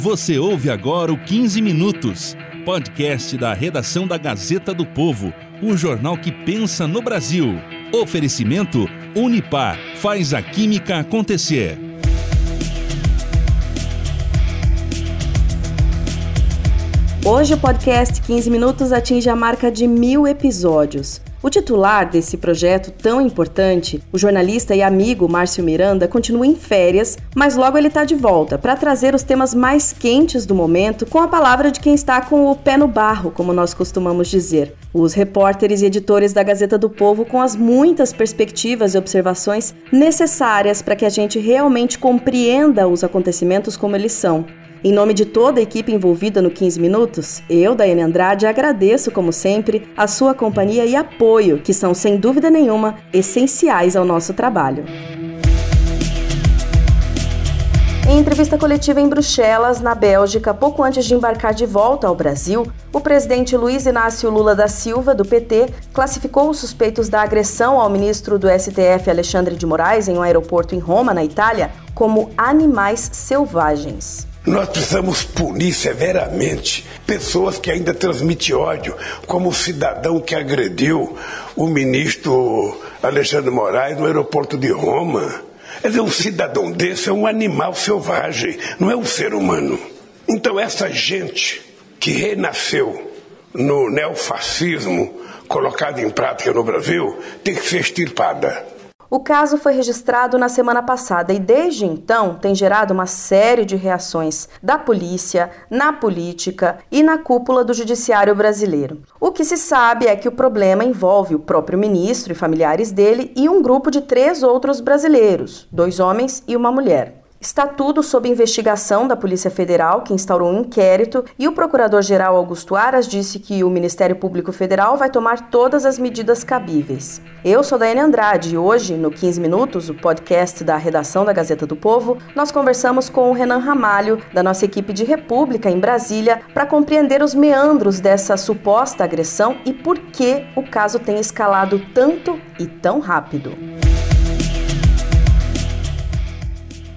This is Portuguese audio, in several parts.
Você ouve agora o 15 Minutos, podcast da redação da Gazeta do Povo, o jornal que pensa no Brasil. Oferecimento Unipar faz a química acontecer. Hoje o podcast 15 Minutos atinge a marca de mil episódios. O titular desse projeto tão importante, o jornalista e amigo Márcio Miranda, continua em férias, mas logo ele está de volta para trazer os temas mais quentes do momento com a palavra de quem está com o pé no barro, como nós costumamos dizer. Os repórteres e editores da Gazeta do Povo com as muitas perspectivas e observações necessárias para que a gente realmente compreenda os acontecimentos como eles são. Em nome de toda a equipe envolvida no 15 Minutos, eu, Daiane Andrade, agradeço, como sempre, a sua companhia e apoio, que são, sem dúvida nenhuma, essenciais ao nosso trabalho. Em entrevista coletiva em Bruxelas, na Bélgica, pouco antes de embarcar de volta ao Brasil, o presidente Luiz Inácio Lula da Silva, do PT, classificou os suspeitos da agressão ao ministro do STF, Alexandre de Moraes, em um aeroporto em Roma, na Itália, como animais selvagens. Nós precisamos punir severamente pessoas que ainda transmitem ódio, como o cidadão que agrediu o ministro Alexandre Moraes no aeroporto de Roma. Quer dizer, um cidadão desse é um animal selvagem, não é um ser humano. Então, essa gente que renasceu no neofascismo colocado em prática no Brasil tem que ser extirpada. O caso foi registrado na semana passada e desde então tem gerado uma série de reações da polícia, na política e na cúpula do judiciário brasileiro. O que se sabe é que o problema envolve o próprio ministro e familiares dele e um grupo de três outros brasileiros, dois homens e uma mulher. Está tudo sob investigação da Polícia Federal, que instaurou um inquérito, e o Procurador-Geral Augusto Aras disse que o Ministério Público Federal vai tomar todas as medidas cabíveis. Eu sou Daiane Andrade e hoje, no 15 Minutos, o podcast da redação da Gazeta do Povo, nós conversamos com o Renan Ramalho, da nossa equipe de República em Brasília, para compreender os meandros dessa suposta agressão e por que o caso tem escalado tanto e tão rápido.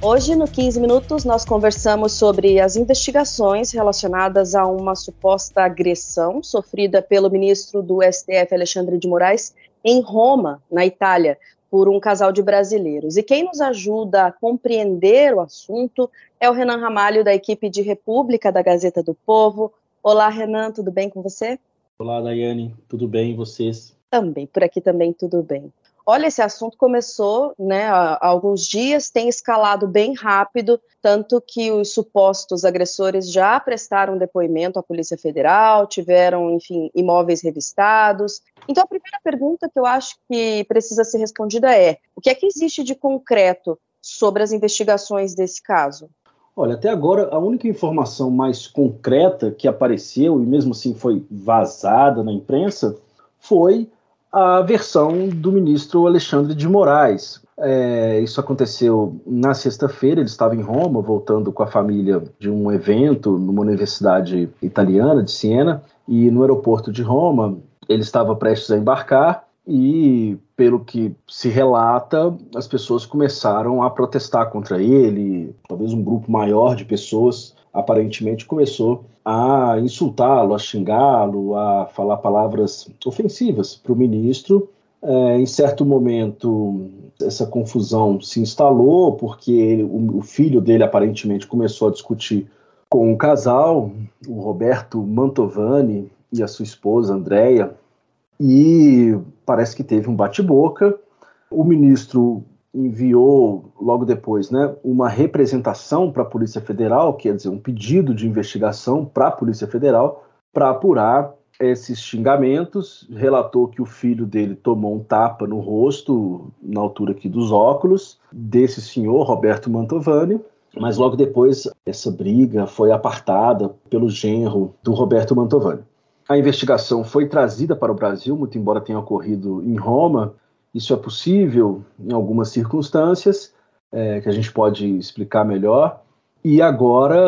Hoje, no 15 Minutos, nós conversamos sobre as investigações relacionadas a uma suposta agressão sofrida pelo ministro do STF, Alexandre de Moraes, em Roma, na Itália, por um casal de brasileiros. E quem nos ajuda a compreender o assunto é o Renan Ramalho, da equipe de República da Gazeta do Povo. Olá, Renan, tudo bem com você? Olá, Daiane, tudo bem e vocês? Também, por aqui também tudo bem. Olha, esse assunto começou né, há alguns dias, tem escalado bem rápido, tanto que os supostos agressores já prestaram depoimento à Polícia Federal, tiveram, enfim, imóveis revistados. Então, a primeira pergunta que eu acho que precisa ser respondida é: o que é que existe de concreto sobre as investigações desse caso? Olha, até agora a única informação mais concreta que apareceu, e mesmo assim foi vazada na imprensa, foi a versão do ministro Alexandre de Moraes. É, isso aconteceu na sexta-feira, ele estava em Roma, voltando com a família de um evento numa universidade italiana de Siena, e no aeroporto de Roma ele estava prestes a embarcar e, pelo que se relata, as pessoas começaram a protestar contra ele, talvez um grupo maior de pessoas aparentemente começou a insultá-lo, a xingá-lo, a falar palavras ofensivas para o ministro. É, em certo momento, essa confusão se instalou, porque ele, o, o filho dele aparentemente começou a discutir com um casal, o Roberto Mantovani e a sua esposa Andréia, e parece que teve um bate-boca. O ministro enviou logo depois né, uma representação para a Polícia Federal, quer dizer, um pedido de investigação para a Polícia Federal para apurar esses xingamentos, relatou que o filho dele tomou um tapa no rosto, na altura aqui dos óculos, desse senhor, Roberto Mantovani, mas logo depois essa briga foi apartada pelo genro do Roberto Mantovani. A investigação foi trazida para o Brasil, muito embora tenha ocorrido em Roma. Isso é possível em algumas circunstâncias, é, que a gente pode explicar melhor. E agora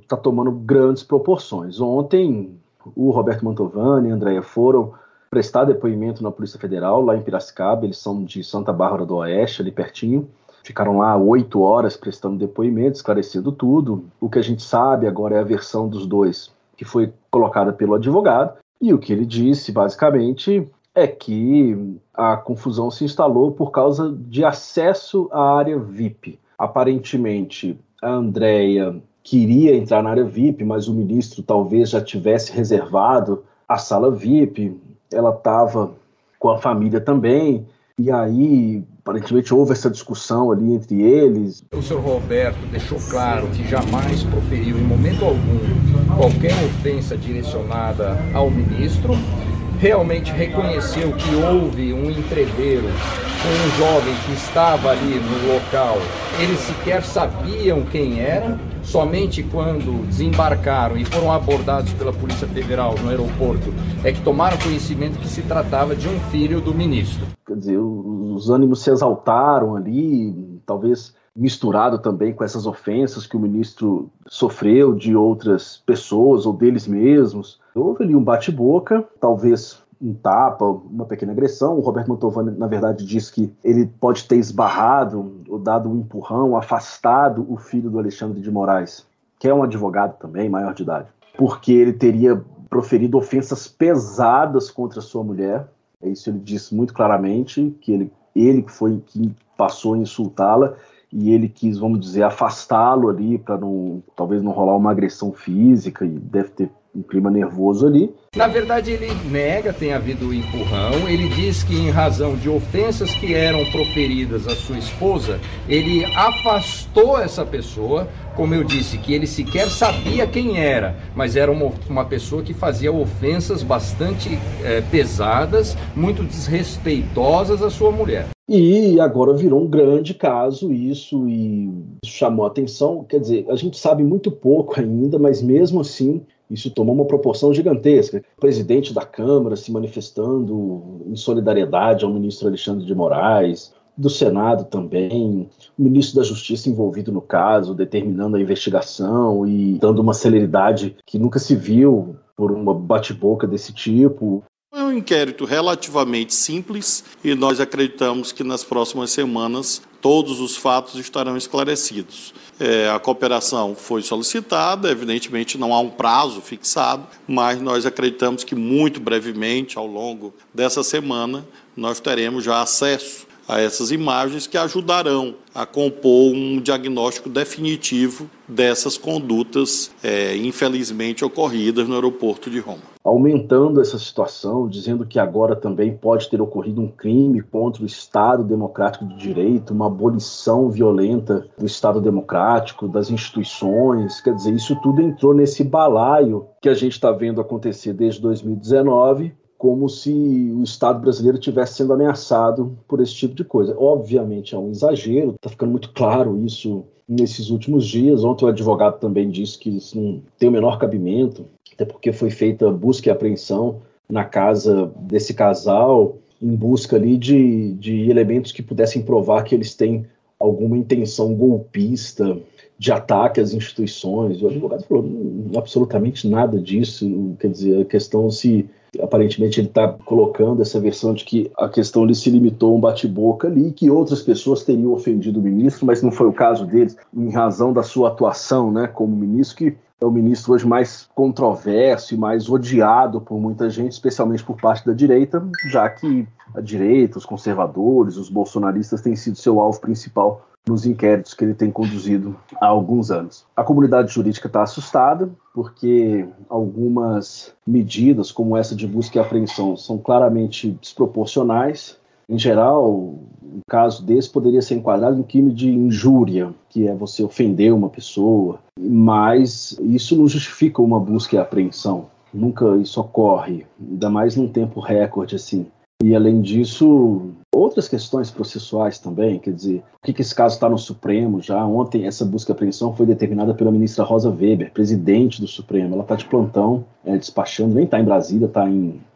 está tomando grandes proporções. Ontem, o Roberto Mantovani e a Andrea foram prestar depoimento na Polícia Federal, lá em Piracicaba. Eles são de Santa Bárbara do Oeste, ali pertinho. Ficaram lá oito horas prestando depoimento, esclarecendo tudo. O que a gente sabe agora é a versão dos dois que foi colocada pelo advogado, e o que ele disse, basicamente, é que a confusão se instalou por causa de acesso à área VIP. Aparentemente, a Andrea queria entrar na área VIP, mas o ministro talvez já tivesse reservado a sala VIP. Ela estava com a família também, e aí aparentemente houve essa discussão ali entre eles. O senhor Roberto deixou claro que jamais proferiu em momento algum qualquer ofensa direcionada ao ministro. Realmente reconheceu que houve um entreveiro com um jovem que estava ali no local. Eles sequer sabiam quem era, somente quando desembarcaram e foram abordados pela Polícia Federal no aeroporto é que tomaram conhecimento que se tratava de um filho do ministro. Quer dizer, os ânimos se exaltaram ali, talvez misturado também com essas ofensas que o ministro sofreu de outras pessoas ou deles mesmos. Houve ali um bate-boca, talvez um tapa, uma pequena agressão. O Roberto Mantovani, na verdade, diz que ele pode ter esbarrado ou dado um empurrão, afastado o filho do Alexandre de Moraes, que é um advogado também, maior de idade, porque ele teria proferido ofensas pesadas contra sua mulher. É isso ele disse muito claramente, que ele, ele foi que passou a insultá-la e ele quis, vamos dizer, afastá-lo ali para não, talvez não rolar uma agressão física e deve ter um clima nervoso ali. Na verdade, ele nega tem havido empurrão. Ele diz que, em razão de ofensas que eram proferidas à sua esposa, ele afastou essa pessoa. Como eu disse, que ele sequer sabia quem era, mas era uma, uma pessoa que fazia ofensas bastante é, pesadas, muito desrespeitosas à sua mulher. E agora virou um grande caso isso e chamou a atenção. Quer dizer, a gente sabe muito pouco ainda, mas mesmo assim isso tomou uma proporção gigantesca. O presidente da Câmara se manifestando em solidariedade ao ministro Alexandre de Moraes, do Senado também, o ministro da Justiça envolvido no caso, determinando a investigação e dando uma celeridade que nunca se viu por uma bate-boca desse tipo. É um inquérito relativamente simples e nós acreditamos que nas próximas semanas todos os fatos estarão esclarecidos. É, a cooperação foi solicitada, evidentemente não há um prazo fixado, mas nós acreditamos que muito brevemente, ao longo dessa semana, nós teremos já acesso a essas imagens que ajudarão a compor um diagnóstico definitivo dessas condutas, é, infelizmente, ocorridas no aeroporto de Roma. Aumentando essa situação, dizendo que agora também pode ter ocorrido um crime contra o Estado Democrático de Direito, uma abolição violenta do Estado Democrático, das instituições, quer dizer, isso tudo entrou nesse balaio que a gente está vendo acontecer desde 2019 como se o Estado brasileiro estivesse sendo ameaçado por esse tipo de coisa. Obviamente é um exagero, está ficando muito claro isso nesses últimos dias. Ontem o advogado também disse que isso não tem o menor cabimento, até porque foi feita busca e apreensão na casa desse casal em busca ali de, de elementos que pudessem provar que eles têm alguma intenção golpista de ataque às instituições. O advogado falou absolutamente nada disso. Quer dizer, a questão se aparentemente ele está colocando essa versão de que a questão ele se limitou a um bate-boca ali, que outras pessoas teriam ofendido o ministro, mas não foi o caso deles, em razão da sua atuação né, como ministro, que é o ministro hoje mais controverso e mais odiado por muita gente, especialmente por parte da direita, já que a direita, os conservadores, os bolsonaristas têm sido seu alvo principal nos inquéritos que ele tem conduzido há alguns anos. A comunidade jurídica está assustada, porque algumas medidas, como essa de busca e apreensão, são claramente desproporcionais. Em geral, um caso desse poderia ser enquadrado em crime de injúria, que é você ofender uma pessoa, mas isso não justifica uma busca e apreensão. Nunca isso ocorre, ainda mais num tempo recorde assim. E além disso, outras questões processuais também, quer dizer, o que, esse caso está no Supremo já? Ontem essa busca e apreensão foi determinada pela ministra Rosa Weber, presidente do Supremo. Ela está de plantão, é, despachando, nem está em Brasília, está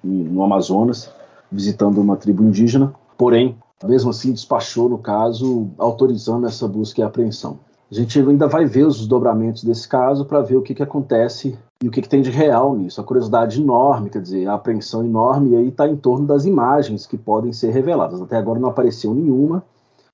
no Amazonas, visitando uma tribo indígena. Porém, mesmo assim, despachou no caso, autorizando essa busca e apreensão. A gente ainda vai ver os desdobramentos desse caso para ver o que, que acontece e o que, que, tem de real nisso. A curiosidade enorme, quer dizer, a apreensão enorme, e aí está em torno das imagens que podem ser reveladas. Até agora não apareceu nenhuma.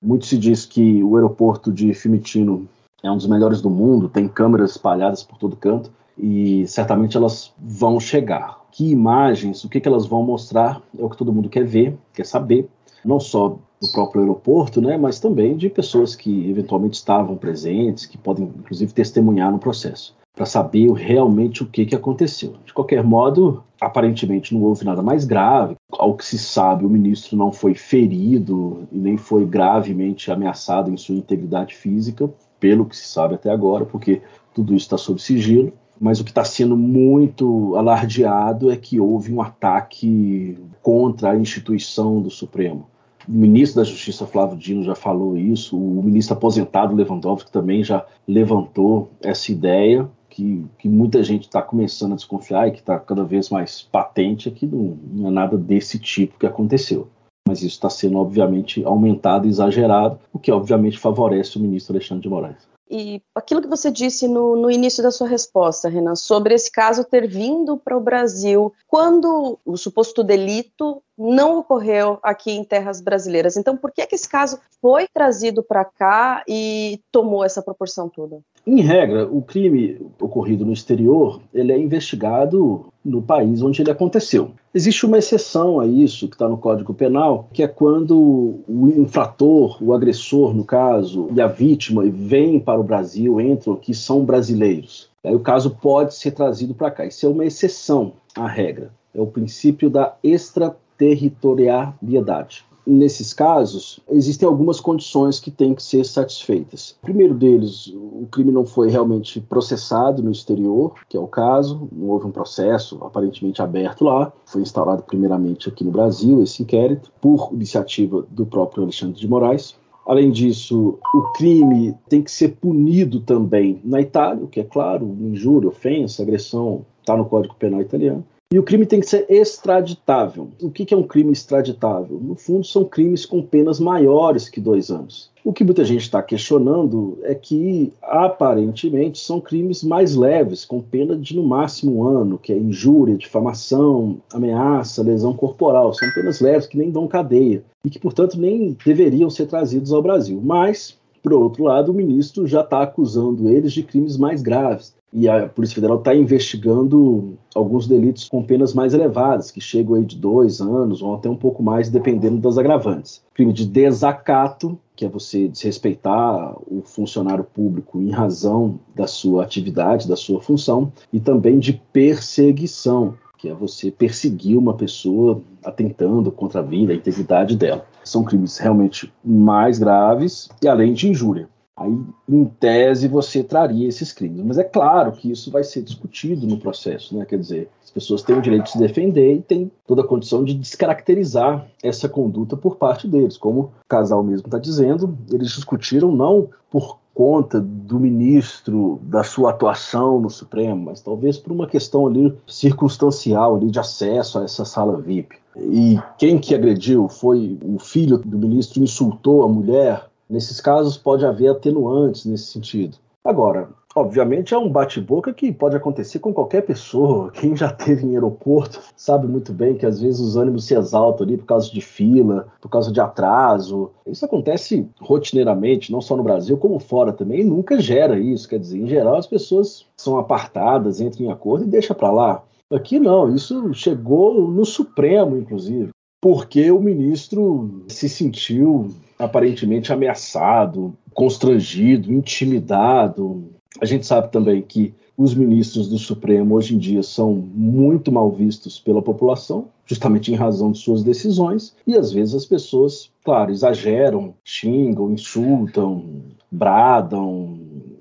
Muito se diz que o aeroporto de Fiumicino é um dos melhores do mundo, tem câmeras espalhadas por todo canto, e certamente elas vão chegar. Que imagens, o que, que elas vão mostrar, é o que todo mundo quer ver, quer saber, não só do próprio aeroporto, né, mas também de pessoas que eventualmente estavam presentes, que podem inclusive testemunhar no processo para saber realmente o que, que aconteceu. De qualquer modo, aparentemente não houve nada mais grave. Ao que se sabe, o ministro não foi ferido e nem foi gravemente ameaçado em sua integridade física, pelo que se sabe até agora, porque tudo isso está sob sigilo. Mas o que está sendo muito alardeado é que houve um ataque contra a instituição do Supremo. O ministro da Justiça, Flávio Dino, já falou isso, o ministro aposentado Lewandowski também já levantou essa ideia que, que muita gente está começando a desconfiar e que está cada vez mais patente é que não, não é nada desse tipo que aconteceu. Mas isso está sendo, obviamente, aumentado e exagerado, o que, obviamente, favorece o ministro Alexandre de Moraes. E aquilo que você disse no, no início da sua resposta, Renan, sobre esse caso ter vindo para o Brasil quando o suposto delito não ocorreu aqui em terras brasileiras. Então, por que, que esse caso foi trazido para cá e tomou essa proporção toda? Em regra, o crime ocorrido no exterior ele é investigado no país onde ele aconteceu. Existe uma exceção a isso que está no Código Penal, que é quando o infrator, o agressor, no caso, e a vítima vêm para o Brasil, entram aqui, são brasileiros. Aí o caso pode ser trazido para cá. Isso é uma exceção à regra. É o princípio da extraterritorialidade nesses casos, existem algumas condições que têm que ser satisfeitas. O primeiro deles, o crime não foi realmente processado no exterior, que é o caso, não houve um processo aparentemente aberto lá, foi instaurado primeiramente aqui no Brasil esse inquérito, por iniciativa do próprio Alexandre de Moraes. Além disso, o crime tem que ser punido também na Itália, o que é claro, injúria, ofensa, agressão, está no Código Penal italiano. E o crime tem que ser extraditável. O que é um crime extraditável? No fundo, são crimes com penas maiores que dois anos. O que muita gente está questionando é que, aparentemente, são crimes mais leves, com pena de no máximo um ano, que é injúria, difamação, ameaça, lesão corporal. São penas leves que nem dão cadeia e que, portanto, nem deveriam ser trazidos ao Brasil. Mas, por outro lado, o ministro já está acusando eles de crimes mais graves e a Polícia Federal está investigando alguns delitos com penas mais elevadas, que chegam aí de dois anos ou até um pouco mais, dependendo das agravantes. Crime de desacato, que é você desrespeitar o funcionário público em razão da sua atividade, da sua função, e também de perseguição, que é você perseguir uma pessoa atentando contra a vida, a integridade dela. São crimes realmente mais graves e além de injúria. Aí, em tese, você traria esses crimes. Mas é claro que isso vai ser discutido no processo, né? Quer dizer, as pessoas têm o direito de se defender e têm toda a condição de descaracterizar essa conduta por parte deles. Como o casal mesmo está dizendo, eles discutiram não por conta do ministro, da sua atuação no Supremo, mas talvez por uma questão ali circunstancial ali de acesso a essa sala VIP. E quem que agrediu foi o filho do ministro, insultou a mulher, Nesses casos pode haver atenuantes nesse sentido. Agora, obviamente é um bate-boca que pode acontecer com qualquer pessoa. Quem já teve em aeroporto sabe muito bem que às vezes os ânimos se exaltam ali por causa de fila, por causa de atraso. Isso acontece rotineiramente, não só no Brasil, como fora também, e nunca gera isso. Quer dizer, em geral as pessoas são apartadas, entram em acordo e deixa para lá. Aqui não, isso chegou no Supremo, inclusive, porque o ministro se sentiu aparentemente ameaçado, constrangido, intimidado. A gente sabe também que os ministros do Supremo hoje em dia são muito mal vistos pela população, justamente em razão de suas decisões, e às vezes as pessoas, claro, exageram, xingam, insultam, bradam,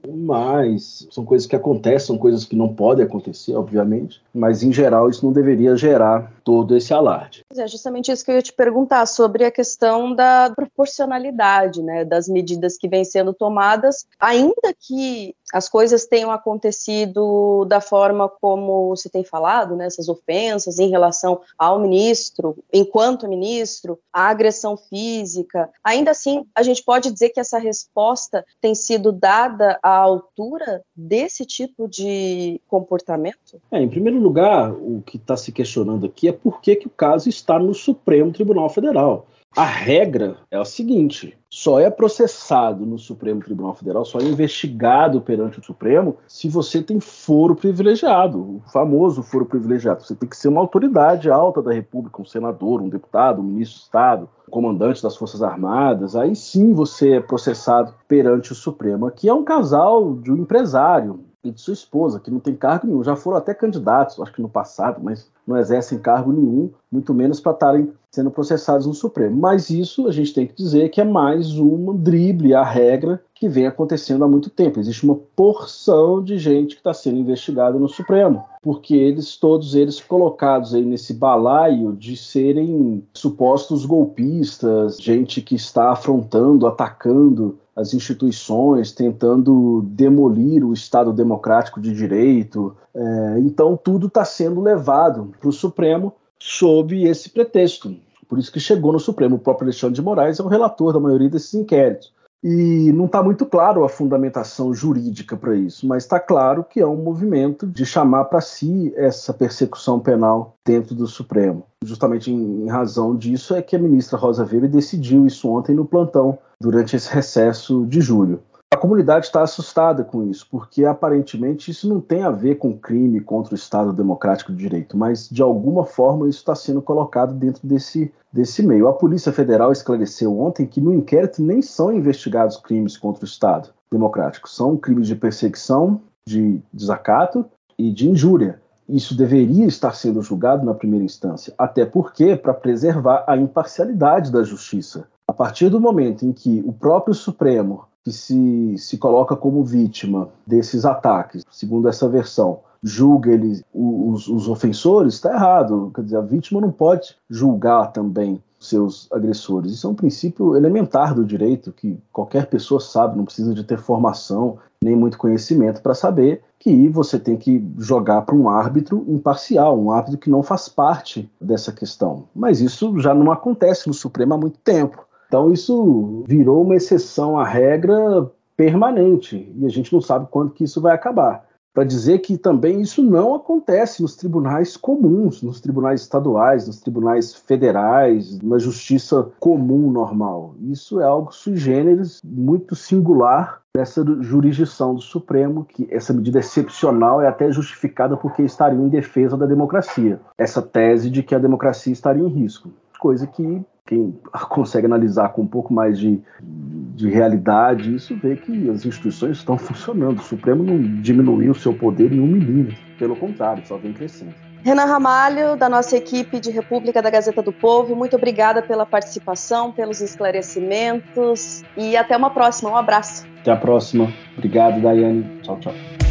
mas são coisas que acontecem, são coisas que não podem acontecer, obviamente, mas em geral isso não deveria gerar todo esse alarde. É justamente isso que eu ia te perguntar sobre a questão da proporcionalidade, né, das medidas que vêm sendo tomadas, ainda que as coisas tenham acontecido da forma como se tem falado, né, essas ofensas em relação ao ministro, enquanto ministro, a agressão física, ainda assim a gente pode dizer que essa resposta tem sido dada à altura desse tipo de comportamento? É, em primeiro lugar, o que está se questionando aqui é por que, que o caso está no Supremo Tribunal Federal. A regra é a seguinte: só é processado no Supremo Tribunal Federal, só é investigado perante o Supremo se você tem foro privilegiado, o famoso foro privilegiado. Você tem que ser uma autoridade alta da República, um senador, um deputado, um ministro de Estado, um comandante das Forças Armadas. Aí sim você é processado perante o Supremo. Aqui é um casal de um empresário, e de sua esposa, que não tem cargo nenhum. Já foram até candidatos, acho que no passado, mas não exercem cargo nenhum, muito menos para estarem sendo processados no Supremo. Mas isso a gente tem que dizer que é mais um drible à regra que vem acontecendo há muito tempo. Existe uma porção de gente que está sendo investigada no Supremo, porque eles, todos eles colocados aí nesse balaio de serem supostos golpistas, gente que está afrontando, atacando as instituições, tentando demolir o Estado democrático de direito. É, então, tudo está sendo levado para o Supremo sob esse pretexto. Por isso que chegou no Supremo. O próprio Alexandre de Moraes é o relator da maioria desses inquéritos. E não está muito claro a fundamentação jurídica para isso, mas está claro que é um movimento de chamar para si essa persecução penal dentro do Supremo. Justamente em, razão disso é que a ministra Rosa Weber decidiu isso ontem no plantão, durante esse recesso de julho. A comunidade está assustada com isso, porque aparentemente isso não tem a ver com crime contra o Estado Democrático de Direito, mas de alguma forma isso está sendo colocado dentro desse, desse meio. A Polícia Federal esclareceu ontem que no inquérito nem são investigados crimes contra o Estado Democrático, são crimes de perseguição, de desacato e de injúria. Isso deveria estar sendo julgado na primeira instância, até porque para preservar a imparcialidade da justiça. A partir do momento em que o próprio Supremo que se, se coloca como vítima desses ataques, segundo essa versão, julga eles, os, os ofensores, está errado. Quer dizer, a vítima não pode julgar também seus agressores. Isso é um princípio elementar do direito que qualquer pessoa sabe, não precisa de ter formação nem muito conhecimento para saber que você tem que jogar para um árbitro imparcial, um árbitro que não faz parte dessa questão. Mas isso já não acontece no Supremo há muito tempo. Então isso virou uma exceção à regra permanente e a gente não sabe quando que isso vai acabar. Para dizer que também isso não acontece nos tribunais comuns, nos tribunais estaduais, nos tribunais federais, na justiça comum normal. Isso é algo sui generis, muito singular dessa jurisdição do Supremo, que essa medida excepcional é até justificada porque estaria em defesa da democracia. Essa tese de que a democracia estaria em risco. Coisa que quem consegue analisar com um pouco mais de, de realidade, isso vê que as instituições estão funcionando. O Supremo não diminuiu o seu poder em um milímetro, pelo contrário, só vem crescendo. Renan Ramalho, da nossa equipe de República da Gazeta do Povo, muito obrigada pela participação, pelos esclarecimentos e até uma próxima. Um abraço. Até a próxima. Obrigado, Daiane. Tchau, tchau.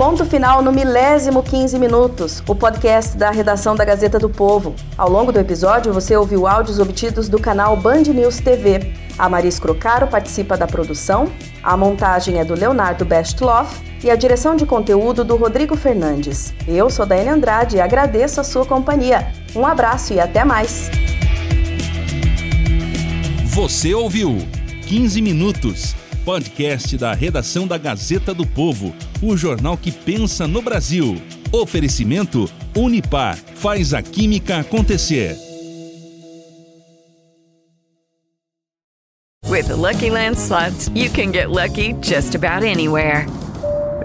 Ponto final no milésimo 15 minutos, o podcast da redação da Gazeta do Povo. Ao longo do episódio, você ouviu áudios obtidos do canal Band News TV. A Maris Crocaro participa da produção, a montagem é do Leonardo Bestloff e a direção de conteúdo do Rodrigo Fernandes. Eu sou Daiane Andrade e agradeço a sua companhia. Um abraço e até mais. Você ouviu 15 minutos podcast da redação da Gazeta do Povo, o jornal que pensa no Brasil. Oferecimento Unipar faz a química acontecer. With the Lucky Land slots, you can get lucky just about anywhere.